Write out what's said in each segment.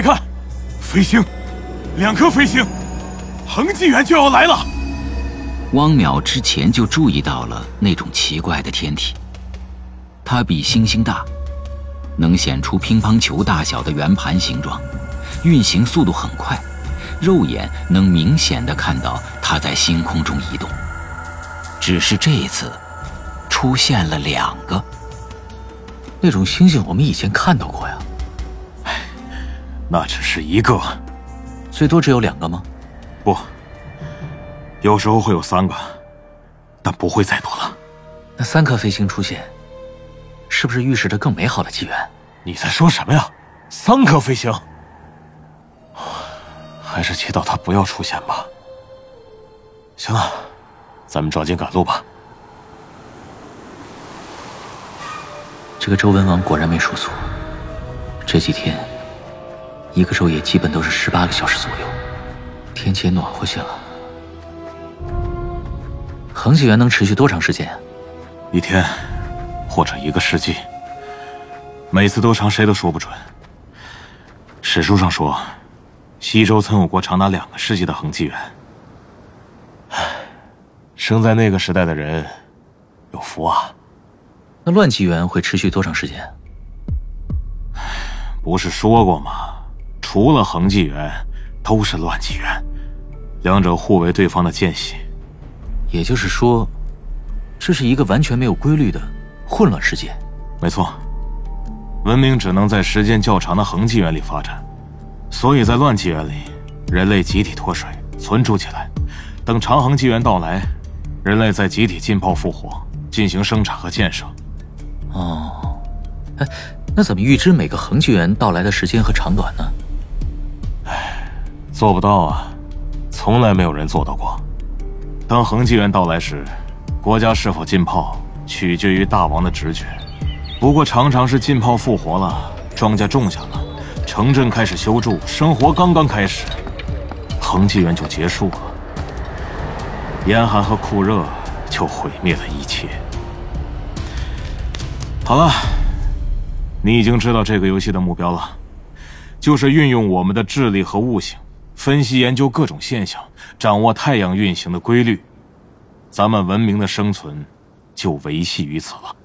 快看，飞星，两颗飞星，恒纪元就要来了。汪淼之前就注意到了那种奇怪的天体，它比星星大，能显出乒乓球大小的圆盘形状，运行速度很快，肉眼能明显的看到它在星空中移动。只是这一次，出现了两个。那种星星我们以前看到过呀。唉，那只是一个，最多只有两个吗？不。有时候会有三个，但不会再多了。那三颗飞星出现，是不是预示着更美好的机缘？你在说什么呀？三颗飞星，还是祈祷它不要出现吧。行了，咱们抓紧赶路吧。这个周文王果然没说错，这几天一个昼夜基本都是十八个小时左右，天气也暖和些了。恒纪元能持续多长时间？一天，或者一个世纪。每次多长，谁都说不准。史书上说，西周曾有过长达两个世纪的恒纪元。唉，生在那个时代的人有福啊。那乱纪元会持续多长时间？不是说过吗？除了恒纪元，都是乱纪元，两者互为对方的间隙。也就是说，这是一个完全没有规律的混乱世界。没错，文明只能在时间较长的恒纪元里发展，所以在乱纪元里，人类集体脱水存储起来，等长恒纪元到来，人类再集体浸泡复活，进行生产和建设。哦，哎，那怎么预知每个恒纪元到来的时间和长短呢？做不到啊，从来没有人做到过。当恒纪元到来时，国家是否浸泡取决于大王的直觉。不过常常是浸泡复活了，庄稼种下了，城镇开始修筑，生活刚刚开始，恒纪元就结束了。严寒和酷热就毁灭了一切。好了，你已经知道这个游戏的目标了，就是运用我们的智力和悟性。分析研究各种现象，掌握太阳运行的规律，咱们文明的生存就维系于此了。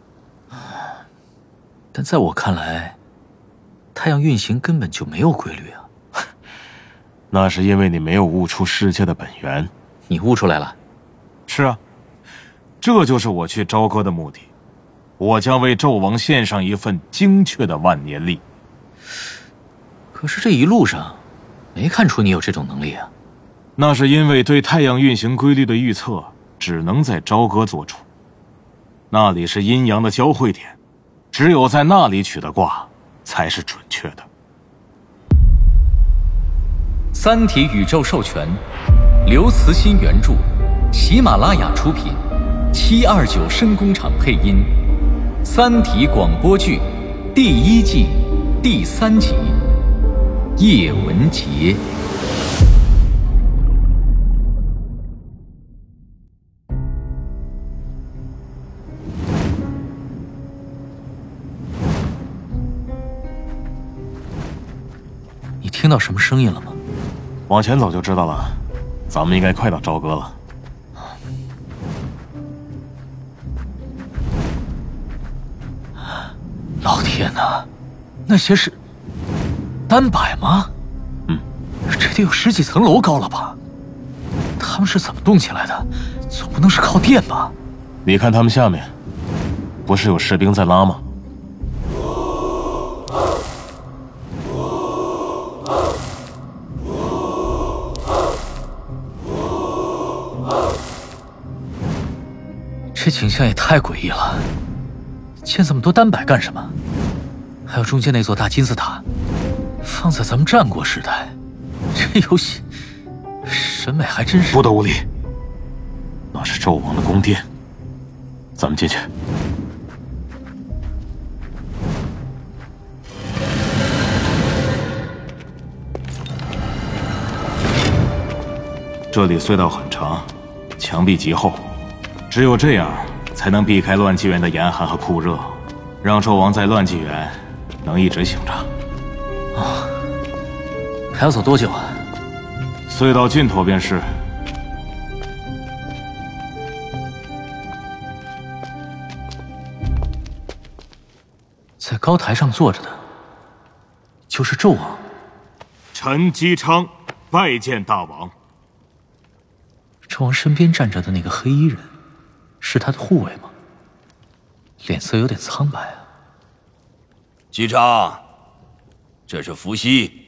但在我看来，太阳运行根本就没有规律啊！那是因为你没有悟出世界的本源。你悟出来了？是啊，这就是我去朝歌的目的。我将为纣王献上一份精确的万年历。可是这一路上……没看出你有这种能力啊！那是因为对太阳运行规律的预测只能在朝歌做出，那里是阴阳的交汇点，只有在那里取的卦才是准确的。《三体》宇宙授权，刘慈欣原著，喜马拉雅出品，七二九声工厂配音，《三体》广播剧第一季第三集。叶文洁，你听到什么声音了吗？往前走就知道了。咱们应该快到朝歌了。老天哪，那些是……三百吗？嗯，这得有十几层楼高了吧？他们是怎么动起来的？总不能是靠电吧？你看他们下面，不是有士兵在拉吗？这景象也太诡异了！建这么多单摆干什么？还有中间那座大金字塔。放在咱们战国时代，这游戏审美还真是不得无礼。那是纣王的宫殿，咱们进去。这里隧道很长，墙壁极厚，只有这样才能避开乱纪元的严寒和酷热，让纣王在乱纪元能一直醒着。还要走多久啊？隧道尽头便是。在高台上坐着的，就是纣王。陈姬昌拜见大王。纣王身边站着的那个黑衣人，是他的护卫吗？脸色有点苍白啊。姬昌，这是伏羲。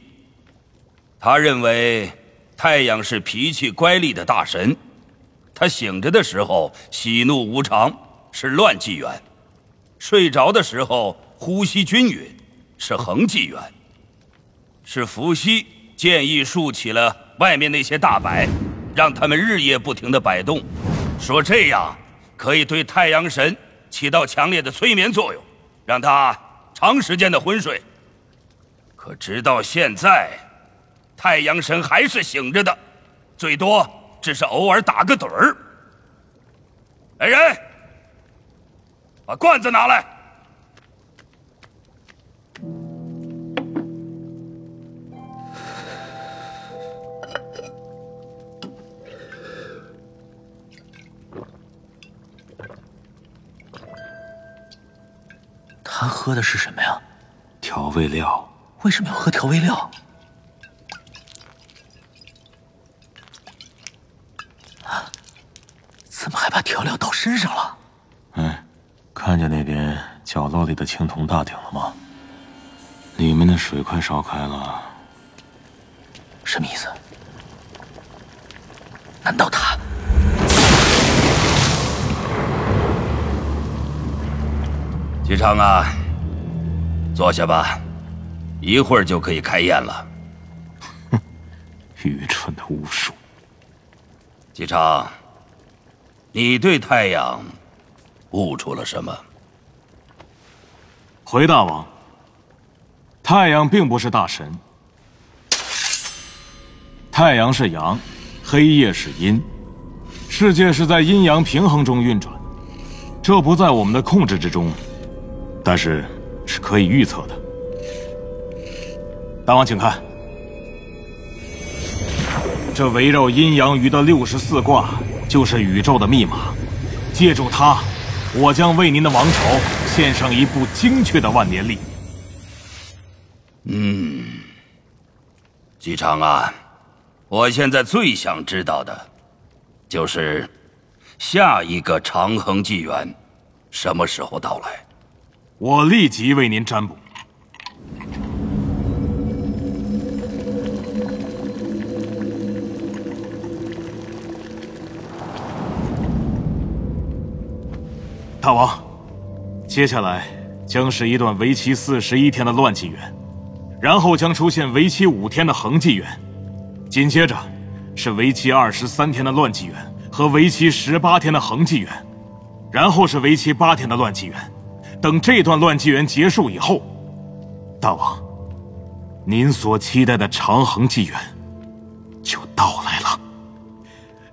他认为太阳是脾气乖戾的大神，他醒着的时候喜怒无常，是乱纪元；睡着的时候呼吸均匀，是恒纪元。是伏羲建议竖起了外面那些大摆，让他们日夜不停的摆动，说这样可以对太阳神起到强烈的催眠作用，让他长时间的昏睡。可直到现在。太阳神还是醒着的，最多只是偶尔打个盹儿。来人，把罐子拿来。他喝的是什么呀？调味料。为什么要喝调味料？怎么还把调料倒身上了？哎，看见那边角落里的青铜大鼎了吗？里面的水快烧开了。什么意思？难道他？姬昌啊，坐下吧，一会儿就可以开宴了。哼，愚蠢的巫术。姬昌。你对太阳悟出了什么？回大王，太阳并不是大神，太阳是阳，黑夜是阴，世界是在阴阳平衡中运转，这不在我们的控制之中，但是是可以预测的。大王，请看，这围绕阴阳鱼的六十四卦。就是宇宙的密码，借助它，我将为您的王朝献上一部精确的万年历。嗯，姬昌啊，我现在最想知道的，就是下一个长恒纪元什么时候到来？我立即为您占卜。大王，接下来将是一段为期四十一天的乱纪元，然后将出现为期五天的恒纪元，紧接着是为期二十三天的乱纪元和为期十八天的恒纪元，然后是为期八天的乱纪元。等这段乱纪元结束以后，大王，您所期待的长恒纪元就到来了。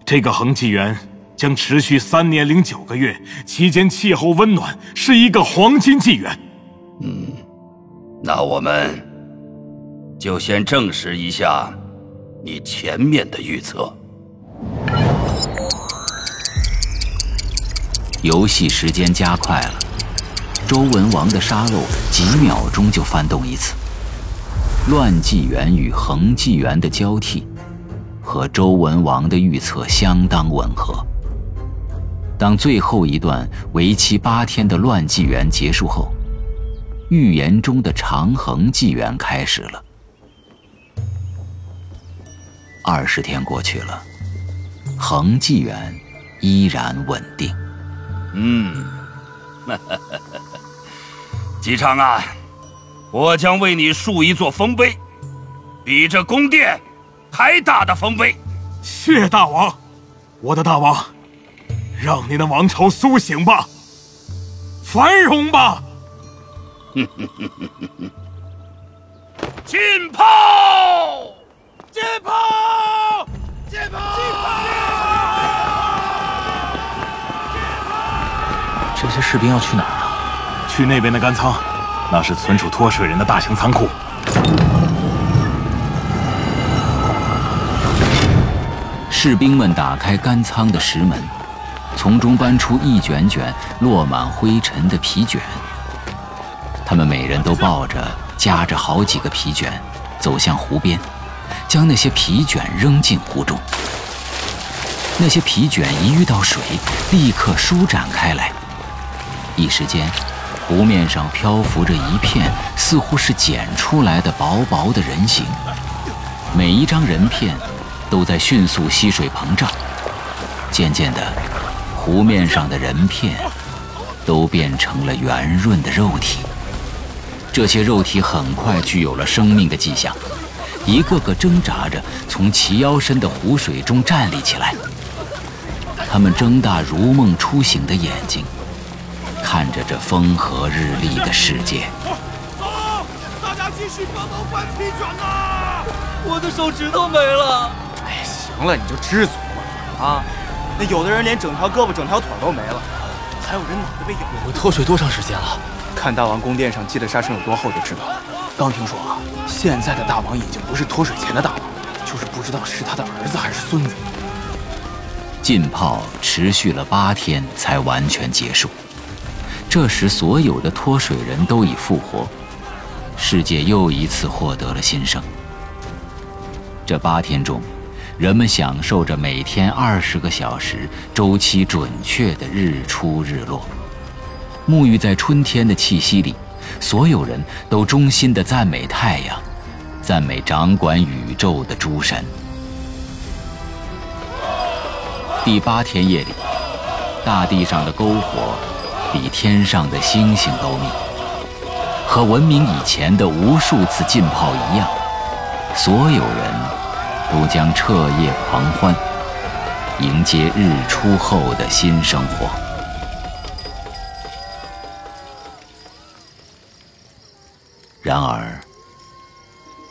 这个恒纪元。将持续三年零九个月，期间气候温暖，是一个黄金纪元。嗯，那我们就先证实一下你前面的预测。游戏时间加快了，周文王的沙漏几秒钟就翻动一次，乱纪元与恒纪元的交替，和周文王的预测相当吻合。当最后一段为期八天的乱纪元结束后，预言中的长恒纪元开始了。二十天过去了，恒纪元依然稳定。嗯，姬昌啊，我将为你竖一座丰碑，比这宫殿还大的丰碑。谢大王，我的大王。让你的王朝苏醒吧，繁荣吧！进炮！进炮！进炮！进炮！这些士兵要去哪儿啊？去那边的干仓，那是存储脱水人的大型仓库。士兵们打开干仓的石门，从中搬出一卷卷落满灰尘的皮卷。他们每人都抱着、夹着好几个皮卷，走向湖边，将那些皮卷扔进湖中。那些皮卷一遇到水，立刻舒展开来。一时间，湖面上漂浮着一片似乎是剪出来的薄薄的人形。每一张人片都在迅速吸水膨胀，渐渐的，湖面上的人片都变成了圆润的肉体。这些肉体很快具有了生命的迹象，一个个挣扎着从齐腰深的湖水中站立起来。他们睁大如梦初醒的眼睛，看着这风和日丽的世界。走，大家继续帮忙换皮卷呐！我的手指头没了。哎，行了，你就知足吧。啊，那有的人连整条胳膊、整条腿都没了，还有人脑袋被咬。我们脱水多长时间了？看大王宫殿上积的沙尘有多厚就知道了。刚听说啊，现在的大王已经不是脱水前的大王，就是不知道是他的儿子还是孙子。浸泡持续了八天才完全结束。这时，所有的脱水人都已复活，世界又一次获得了新生。这八天中，人们享受着每天二十个小时、周期准确的日出日落，沐浴在春天的气息里。所有人都衷心地赞美太阳，赞美掌管宇宙的诸神。第八天夜里，大地上的篝火比天上的星星都密。和文明以前的无数次浸泡一样，所有人都将彻夜狂欢，迎接日出后的新生活。然而，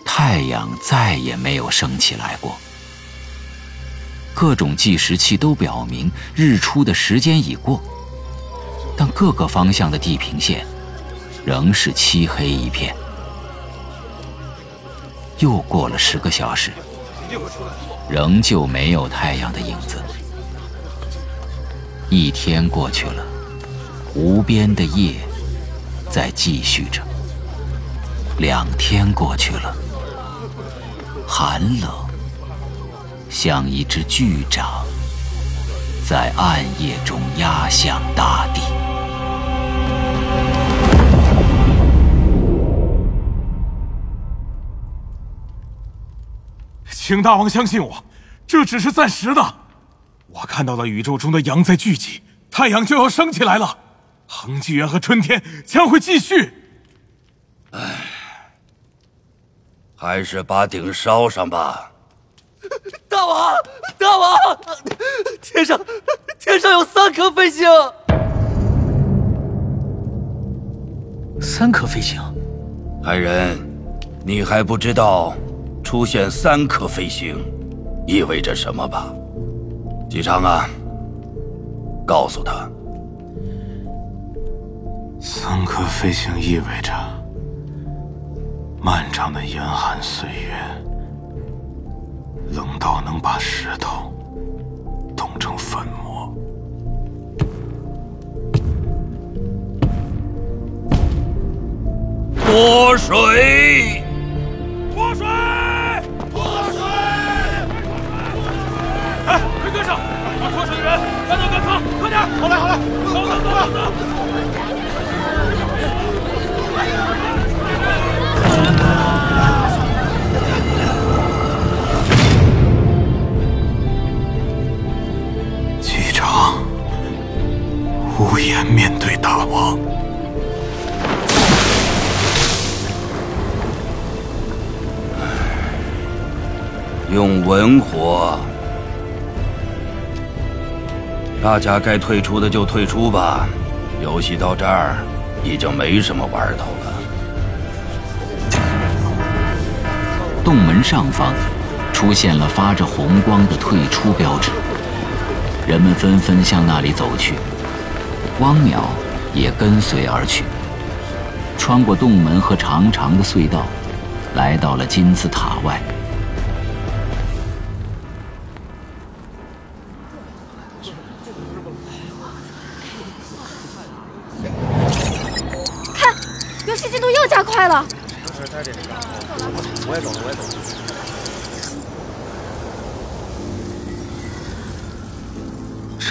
太阳再也没有升起来过。各种计时器都表明日出的时间已过，但各个方向的地平线仍是漆黑一片。又过了十个小时，仍旧没有太阳的影子。一天过去了，无边的夜在继续着。两天过去了，寒冷。像一只巨掌，在暗夜中压向大地。请大王相信我，这只是暂时的。我看到了宇宙中的阳在聚集，太阳就要升起来了，恒纪元和春天将会继续。唉，还是把鼎烧上吧。大王，大王，天上，天上有三颗飞星。三颗飞星，海人，你还不知道出现三颗飞星意味着什么吧？姬昌啊，告诉他，三颗飞星意味着漫长的严寒岁月。冷到能把石头冻成粉末。泼水，泼水，脱水！哎，快跟上！把脱水的人赶到干仓，快点！好嘞，好嘞，走走走走走！机用文火。大家该退出的就退出吧，游戏到这儿已经没什么玩头了。洞门上方出现了发着红光的退出标志，人们纷纷向那里走去。汪淼也跟随而去，穿过洞门和长长的隧道，来到了金字塔外。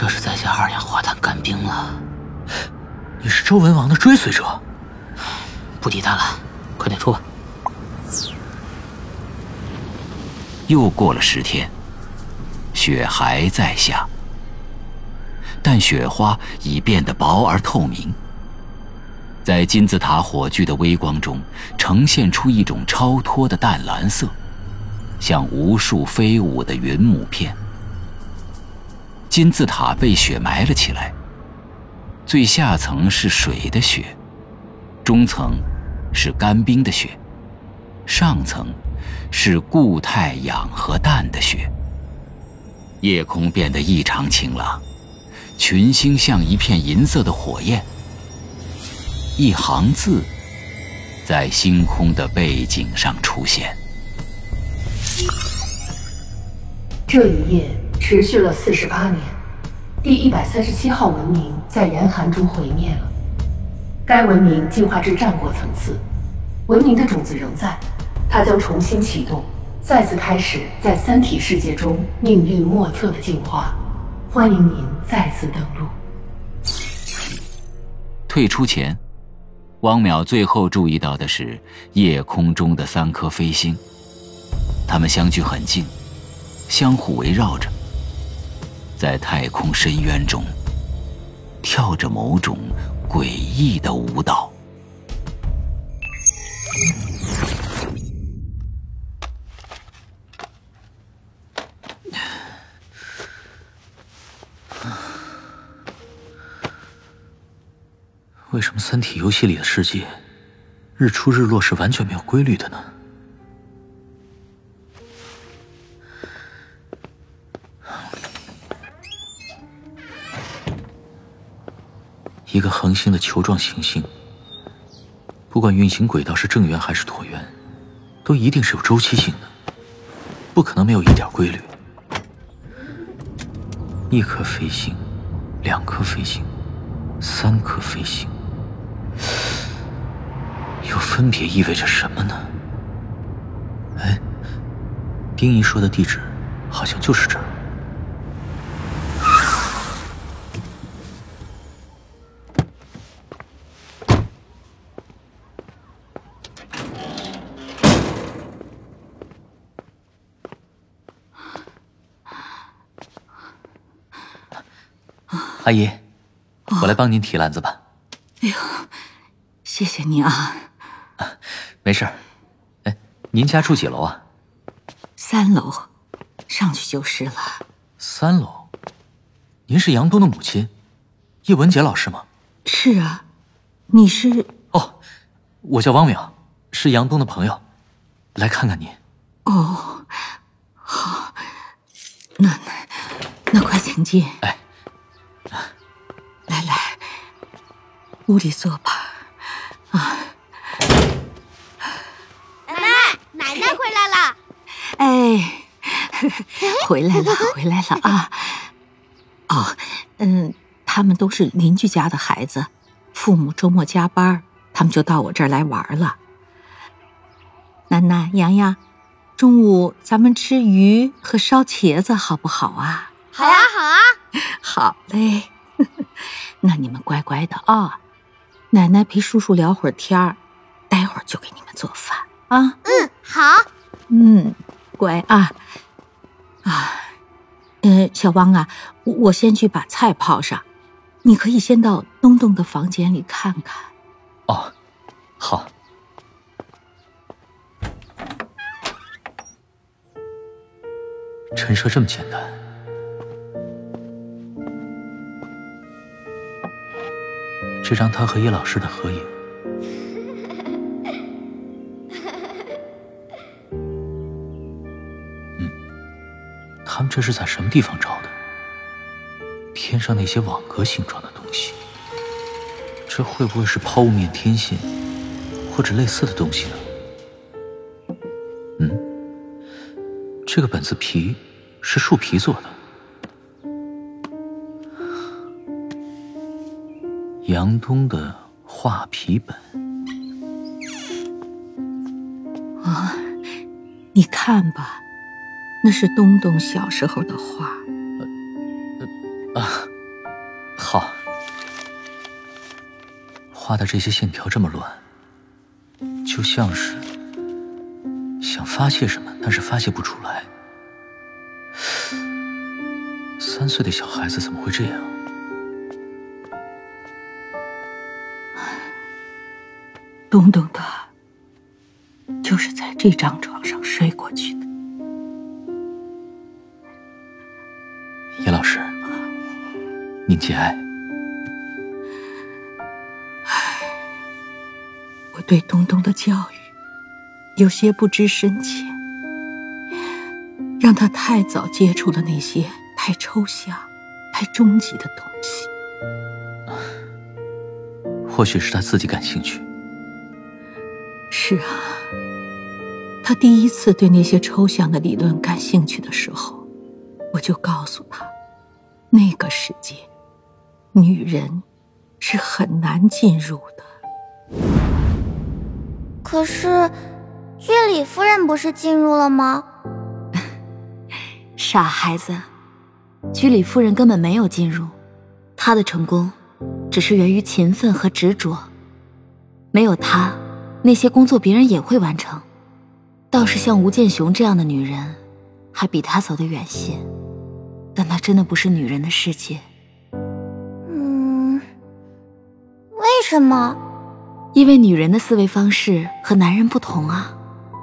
这是在下二氧化碳干冰了。你是周文王的追随者，不提他了，快点出吧。又过了十天，雪还在下，但雪花已变得薄而透明，在金字塔火炬的微光中，呈现出一种超脱的淡蓝色，像无数飞舞的云母片。金字塔被雪埋了起来，最下层是水的雪，中层是干冰的雪，上层。是固态氧和氮的雪。夜空变得异常晴朗，群星像一片银色的火焰。一行字在星空的背景上出现。这一夜持续了四十八年，第一百三十七号文明在严寒中毁灭了。该文明进化至战国层次，文明的种子仍在。它将重新启动，再次开始在三体世界中命运莫测的进化。欢迎您再次登陆。退出前，汪淼最后注意到的是夜空中的三颗飞星，它们相距很近，相互围绕着，在太空深渊中跳着某种诡异的舞蹈。为什么《三体》游戏里的世界，日出日落是完全没有规律的呢？一个恒星的球状行星，不管运行轨道是正圆还是椭圆，都一定是有周期性的，不可能没有一点规律。一颗飞星，两颗飞星，三颗飞星。又分别意味着什么呢？哎，丁仪说的地址，好像就是这儿。阿姨，我来帮您提篮子吧。哎呦，谢谢你啊！没事。哎，您家住几楼啊？三楼，上去就是了。三楼，您是杨东的母亲，叶文洁老师吗？是啊，你是？哦，我叫汪淼，是杨东的朋友，来看看您。哦，好，那那快请进。哎，屋里坐吧。啊。哎，回来了，回来了啊！哦，嗯，他们都是邻居家的孩子，父母周末加班，他们就到我这儿来玩了。楠楠、洋洋，中午咱们吃鱼和烧茄子好不好啊？好啊，好啊，好嘞。那你们乖乖的啊，奶奶陪叔叔聊会儿天儿，待会儿就给你们做饭啊。嗯，好。嗯。乖啊，啊，嗯，小汪啊，我先去把菜泡上，你可以先到东东的房间里看看。哦，好。陈设这么简单，这张他和叶老师的合影。嗯他们这是在什么地方找的？天上那些网格形状的东西，这会不会是抛物面天线，或者类似的东西呢？嗯，这个本子皮是树皮做的，杨东的画皮本，啊，你看吧，那是东东小时候的画。啊，好。画的这些线条这么乱，就像是想发泄什么，但是发泄不出来。三岁的小孩子怎么会这样？东东他，就是在这张床上睡过去的。叶老师，您节哀。我对东东的教育有些不知深浅，让他太早接触了那些太抽象、太终极的东西。或许是他自己感兴趣。是啊，他第一次对那些抽象的理论感兴趣的时候，我就告诉他，那个世界，女人是很难进入的。可是，居里夫人不是进入了吗？傻孩子，居里夫人根本没有进入，她的成功只是源于勤奋和执着，没有她。那些工作别人也会完成，倒是像吴建雄这样的女人，还比他走得远些。但那真的不是女人的世界。嗯，为什么？因为女人的思维方式和男人不同啊。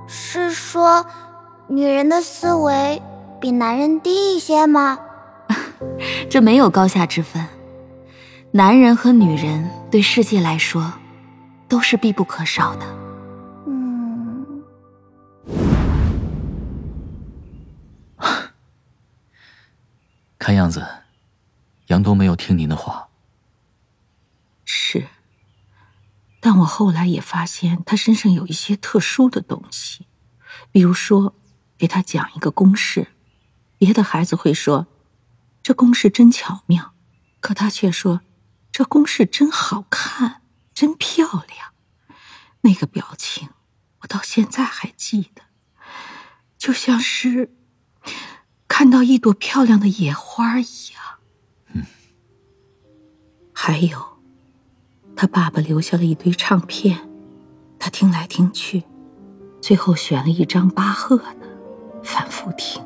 是说，女人的思维比男人低一些吗？这没有高下之分。男人和女人对世界来说。都是必不可少的。嗯，看样子，杨东没有听您的话。是，但我后来也发现他身上有一些特殊的东西，比如说，给他讲一个公式，别的孩子会说，这公式真巧妙，可他却说，这公式真好看。真漂亮，那个表情我到现在还记得，就像是看到一朵漂亮的野花一样。嗯，还有，他爸爸留下了一堆唱片，他听来听去，最后选了一张巴赫的，反复听。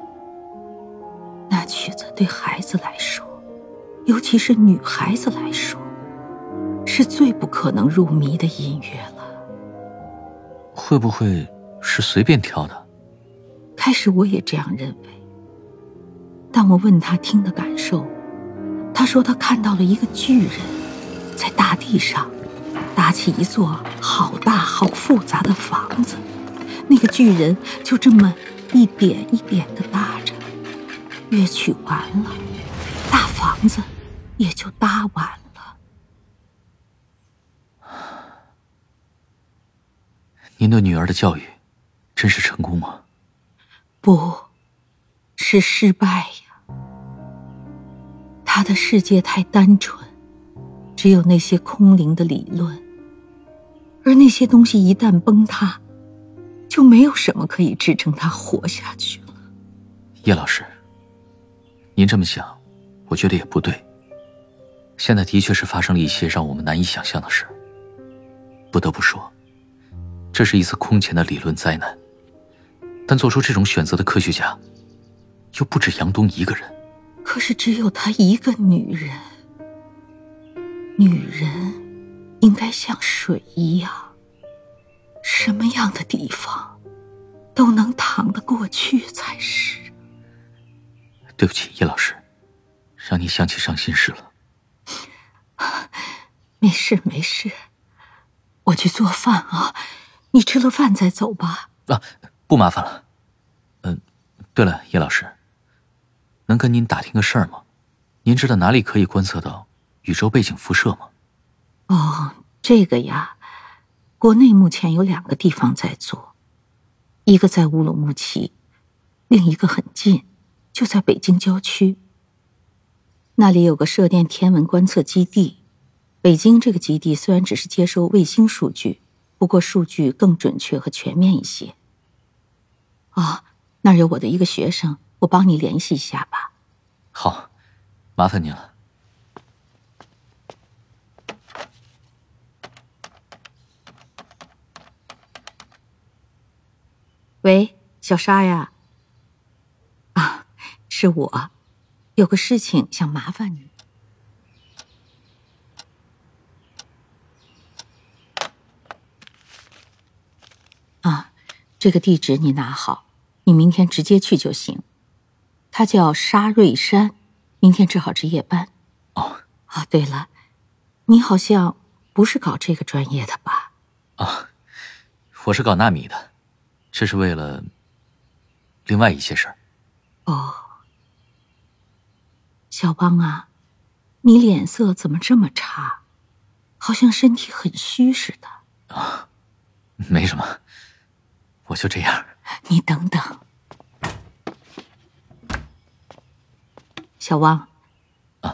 那曲子对孩子来说，尤其是女孩子来说。是最不可能入迷的音乐了。会不会是随便挑的？开始我也这样认为。但我问他听的感受，他说他看到了一个巨人，在大地上搭起一座好大好复杂的房子。那个巨人就这么一点一点的搭着，乐曲完了，大房子也就搭完了。您对女儿的教育，真是成功吗？不，是失败呀。她的世界太单纯，只有那些空灵的理论，而那些东西一旦崩塌，就没有什么可以支撑她活下去了。叶老师，您这么想，我觉得也不对。现在的确是发生了一些让我们难以想象的事。不得不说。这是一次空前的理论灾难，但做出这种选择的科学家，又不止杨东一个人。可是只有她一个女人，女人应该像水一样，什么样的地方都能淌得过去才是。对不起，叶老师，让你想起伤心事了。没事没事，我去做饭啊。你吃了饭再走吧。啊，不麻烦了。嗯，对了，叶老师，能跟您打听个事儿吗？您知道哪里可以观测到宇宙背景辐射吗？哦，这个呀，国内目前有两个地方在做，一个在乌鲁木齐，另一个很近，就在北京郊区。那里有个射电天文观测基地。北京这个基地虽然只是接收卫星数据。不过数据更准确和全面一些，哦，那儿有我的一个学生，我帮你联系一下吧。好，麻烦你了。喂，小沙呀。啊，是我，有个事情想麻烦你。啊，这个地址你拿好，你明天直接去就行。他叫沙瑞山，明天正好值夜班。哦，啊，对了，你好像不是搞这个专业的吧？啊，我是搞纳米的，这是为了另外一些事儿。哦，小邦啊，你脸色怎么这么差？好像身体很虚似的。啊，没什么，我就这样。你等等，小汪，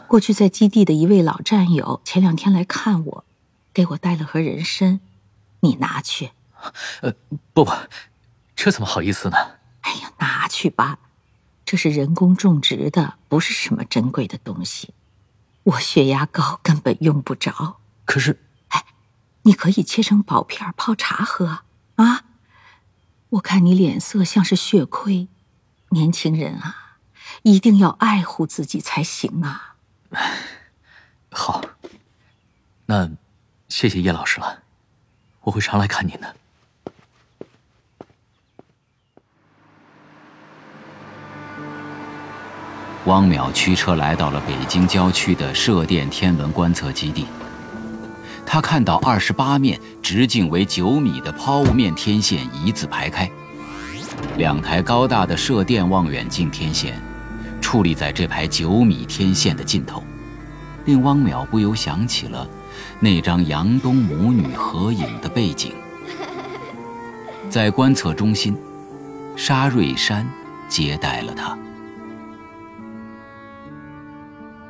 过去在基地的一位老战友前两天来看我，给我带了盒人参，你拿去。呃，不不，这怎么好意思呢？哎呀，拿去吧。这是人工种植的，不是什么珍贵的东西。我血压高，根本用不着。可是，哎，你可以切成薄片泡茶喝啊。我看你脸色像是血亏，年轻人啊，一定要爱护自己才行啊。好，那谢谢叶老师了，我会常来看您的。汪淼驱车来到了北京郊区的射电天文观测基地。他看到二十八面直径为九米的抛物面天线一字排开，两台高大的射电望远镜天线矗立在这排九米天线的尽头，令汪淼不由想起了那张杨东母女合影的背景。在观测中心，沙瑞山接待了他。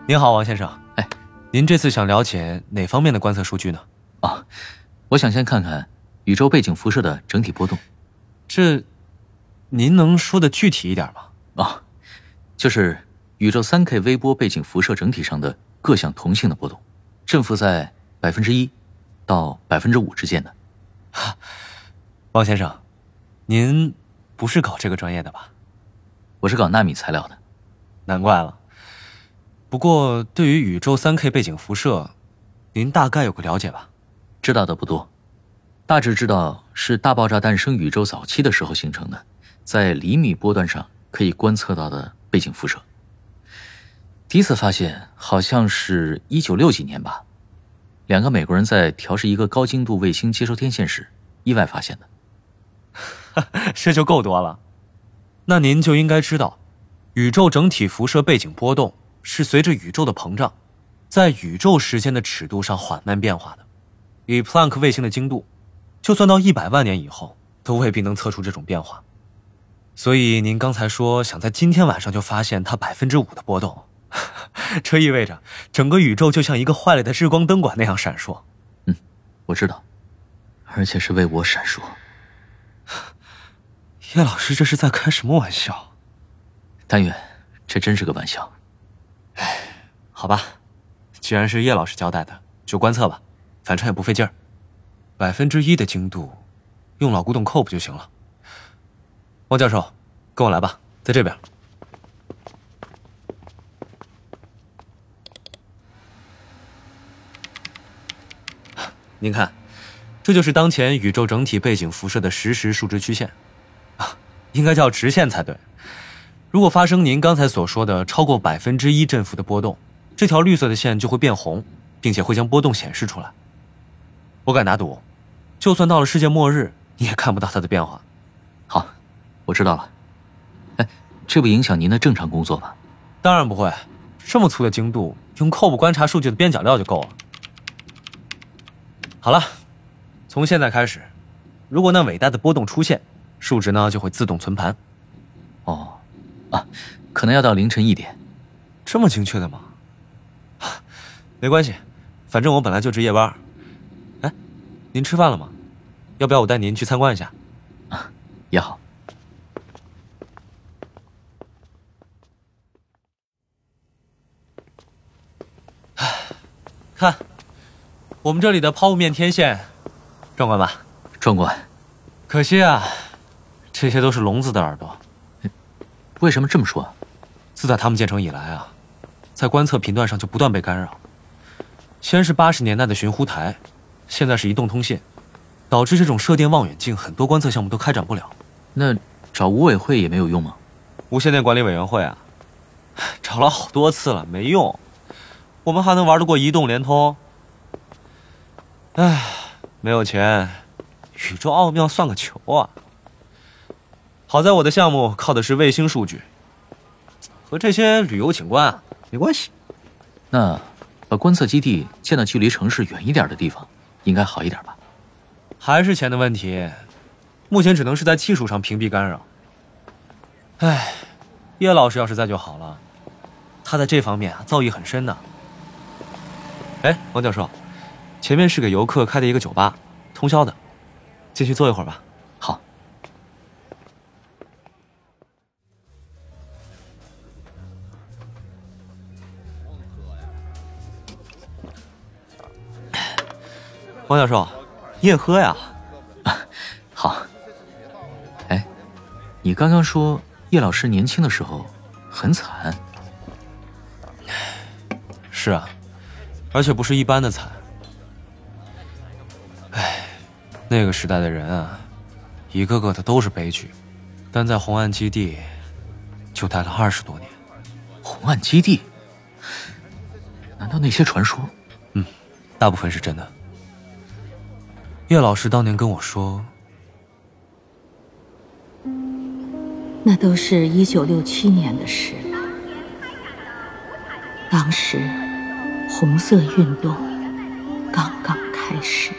您好，王先生。哎，您这次想了解哪方面的观测数据呢？啊，我想先看看宇宙背景辐射的整体波动。这，您能说的具体一点吗？啊，就是宇宙三 K 微波背景辐射整体上的各项同性的波动，振幅在百分之一到百分之五之间的。王先生，您不是搞这个专业的吧？我是搞纳米材料的。难怪了。不过，对于宇宙三 K 背景辐射，您大概有个了解吧？知道的不多，大致知道是大爆炸诞生宇宙早期的时候形成的，在厘米波段上可以观测到的背景辐射。第一次发现好像是一九六几年吧，两个美国人在调试一个高精度卫星接收天线时意外发现的。这就够多了，那您就应该知道，宇宙整体辐射背景波动。是随着宇宙的膨胀，在宇宙时间的尺度上缓慢变化的。以普朗克卫星的精度，就算到一百万年以后，都未必能测出这种变化。所以您刚才说想在今天晚上就发现它百分之五的波动，这意味着整个宇宙就像一个坏了的日光灯管那样闪烁。嗯，我知道，而且是为我闪烁。叶老师这是在开什么玩笑？但愿这真是个玩笑。唉，好吧，既然是叶老师交代的，就观测吧，反正也不费劲儿。百分之一的精度，用老古董扣不就行了？汪教授，跟我来吧，在这边。您看，这就是当前宇宙整体背景辐射的实时数值曲线，啊，应该叫直线才对。如果发生您刚才所说的超过百分之一振幅的波动，这条绿色的线就会变红，并且会将波动显示出来。我敢打赌，就算到了世界末日，你也看不到它的变化。好，我知道了。哎，这不影响您的正常工作吧？当然不会，这么粗的精度，用扣布观察数据的边角料就够了。好了，从现在开始，如果那伟大的波动出现，数值呢就会自动存盘。哦。啊，可能要到凌晨一点。这么精确的吗？没关系，反正我本来就值夜班。哎，您吃饭了吗？要不要我带您去参观一下？啊，也好。看，我们这里的抛物面天线，壮观吧？壮观。可惜啊，这些都是聋子的耳朵。为什么这么说？自打他们建成以来啊，在观测频段上就不断被干扰。先是八十年代的寻呼台，现在是移动通信，导致这种射电望远镜很多观测项目都开展不了。那找五委会也没有用吗？无线电管理委员会啊，找了好多次了，没用。我们还能玩得过移动、联通？唉，没有钱，宇宙奥妙算个球啊！好在我的项目靠的是卫星数据，和这些旅游景观啊没关系。那把观测基地建到距离城市远一点的地方，应该好一点吧？还是钱的问题，目前只能是在技术上屏蔽干扰。唉，叶老师要是在就好了，他在这方面啊造诣很深的。哎，王教授，前面是给游客开的一个酒吧，通宵的，进去坐一会儿吧。王教授，你也喝呀？好。哎，你刚刚说叶老师年轻的时候很惨。是啊，而且不是一般的惨。哎，那个时代的人啊，一个个的都是悲剧，但在红岸基地就待了二十多年。红岸基地？难道那些传说？嗯，大部分是真的。叶老师当年跟我说，那都是一九六七年的事了。当时，红色运动刚刚开始。